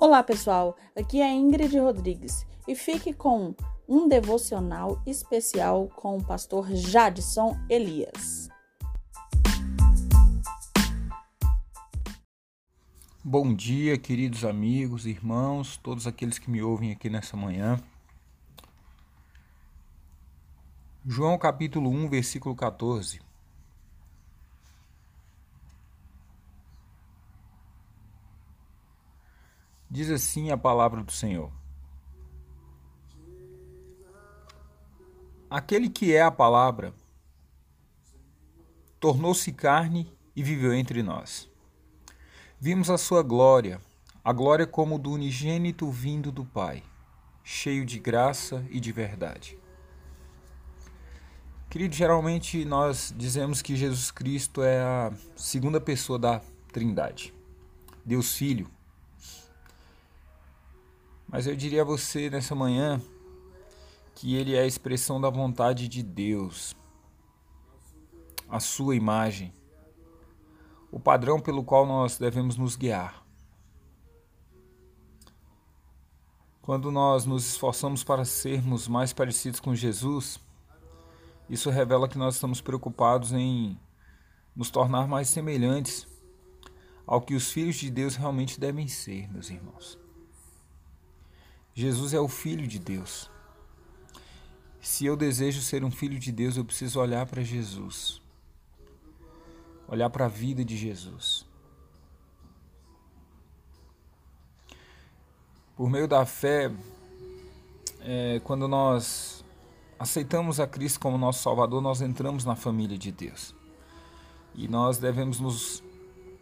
Olá, pessoal. Aqui é Ingrid Rodrigues e fique com um devocional especial com o pastor Jadson Elias. Bom dia, queridos amigos, irmãos, todos aqueles que me ouvem aqui nessa manhã. João capítulo 1, versículo 14. Diz assim a palavra do Senhor: Aquele que é a palavra tornou-se carne e viveu entre nós. Vimos a sua glória, a glória como do unigênito vindo do Pai, cheio de graça e de verdade. Querido, geralmente nós dizemos que Jesus Cristo é a segunda pessoa da Trindade, Deus Filho mas eu diria a você nessa manhã que ele é a expressão da vontade de Deus, a sua imagem, o padrão pelo qual nós devemos nos guiar. Quando nós nos esforçamos para sermos mais parecidos com Jesus, isso revela que nós estamos preocupados em nos tornar mais semelhantes ao que os filhos de Deus realmente devem ser, meus irmãos. Jesus é o Filho de Deus. Se eu desejo ser um filho de Deus, eu preciso olhar para Jesus, olhar para a vida de Jesus. Por meio da fé, é, quando nós aceitamos a Cristo como nosso Salvador, nós entramos na família de Deus. E nós devemos nos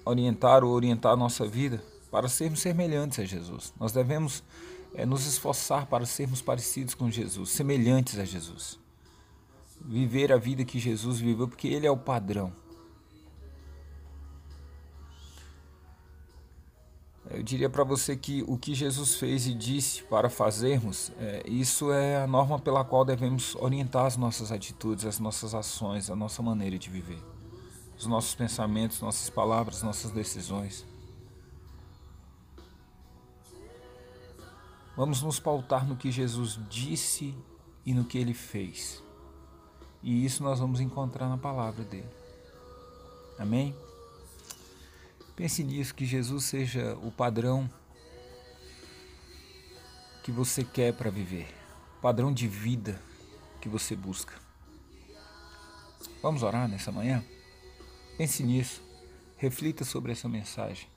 orientar ou orientar a nossa vida para sermos semelhantes a Jesus. Nós devemos é nos esforçar para sermos parecidos com Jesus, semelhantes a Jesus. Viver a vida que Jesus viveu, porque Ele é o padrão. Eu diria para você que o que Jesus fez e disse para fazermos, é, isso é a norma pela qual devemos orientar as nossas atitudes, as nossas ações, a nossa maneira de viver, os nossos pensamentos, nossas palavras, nossas decisões. Vamos nos pautar no que Jesus disse e no que ele fez. E isso nós vamos encontrar na palavra dele. Amém? Pense nisso, que Jesus seja o padrão que você quer para viver, o padrão de vida que você busca. Vamos orar nessa manhã? Pense nisso, reflita sobre essa mensagem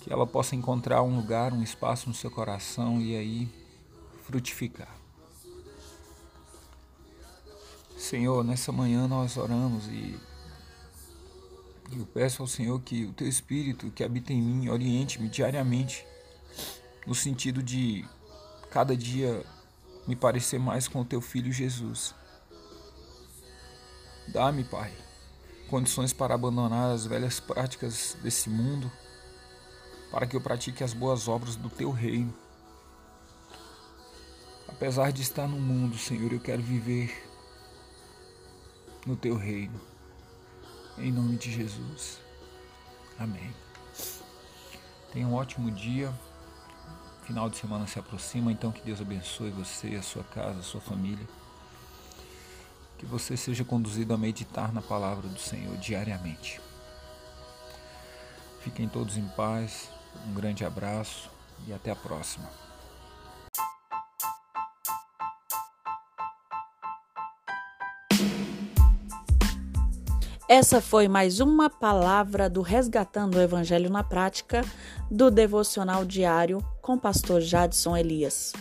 que ela possa encontrar um lugar, um espaço no seu coração e aí frutificar. Senhor, nessa manhã nós oramos e eu peço ao Senhor que o teu Espírito que habita em mim oriente-me diariamente no sentido de cada dia me parecer mais com o teu filho Jesus. Dá-me, Pai, condições para abandonar as velhas práticas desse mundo para que eu pratique as boas obras do teu reino. Apesar de estar no mundo, Senhor, eu quero viver no teu reino. Em nome de Jesus. Amém. Tenha um ótimo dia. Final de semana se aproxima, então que Deus abençoe você, a sua casa, a sua família. Que você seja conduzido a meditar na palavra do Senhor diariamente. Fiquem todos em paz. Um grande abraço e até a próxima. Essa foi mais uma palavra do Resgatando o Evangelho na Prática do devocional diário com o pastor Jadson Elias.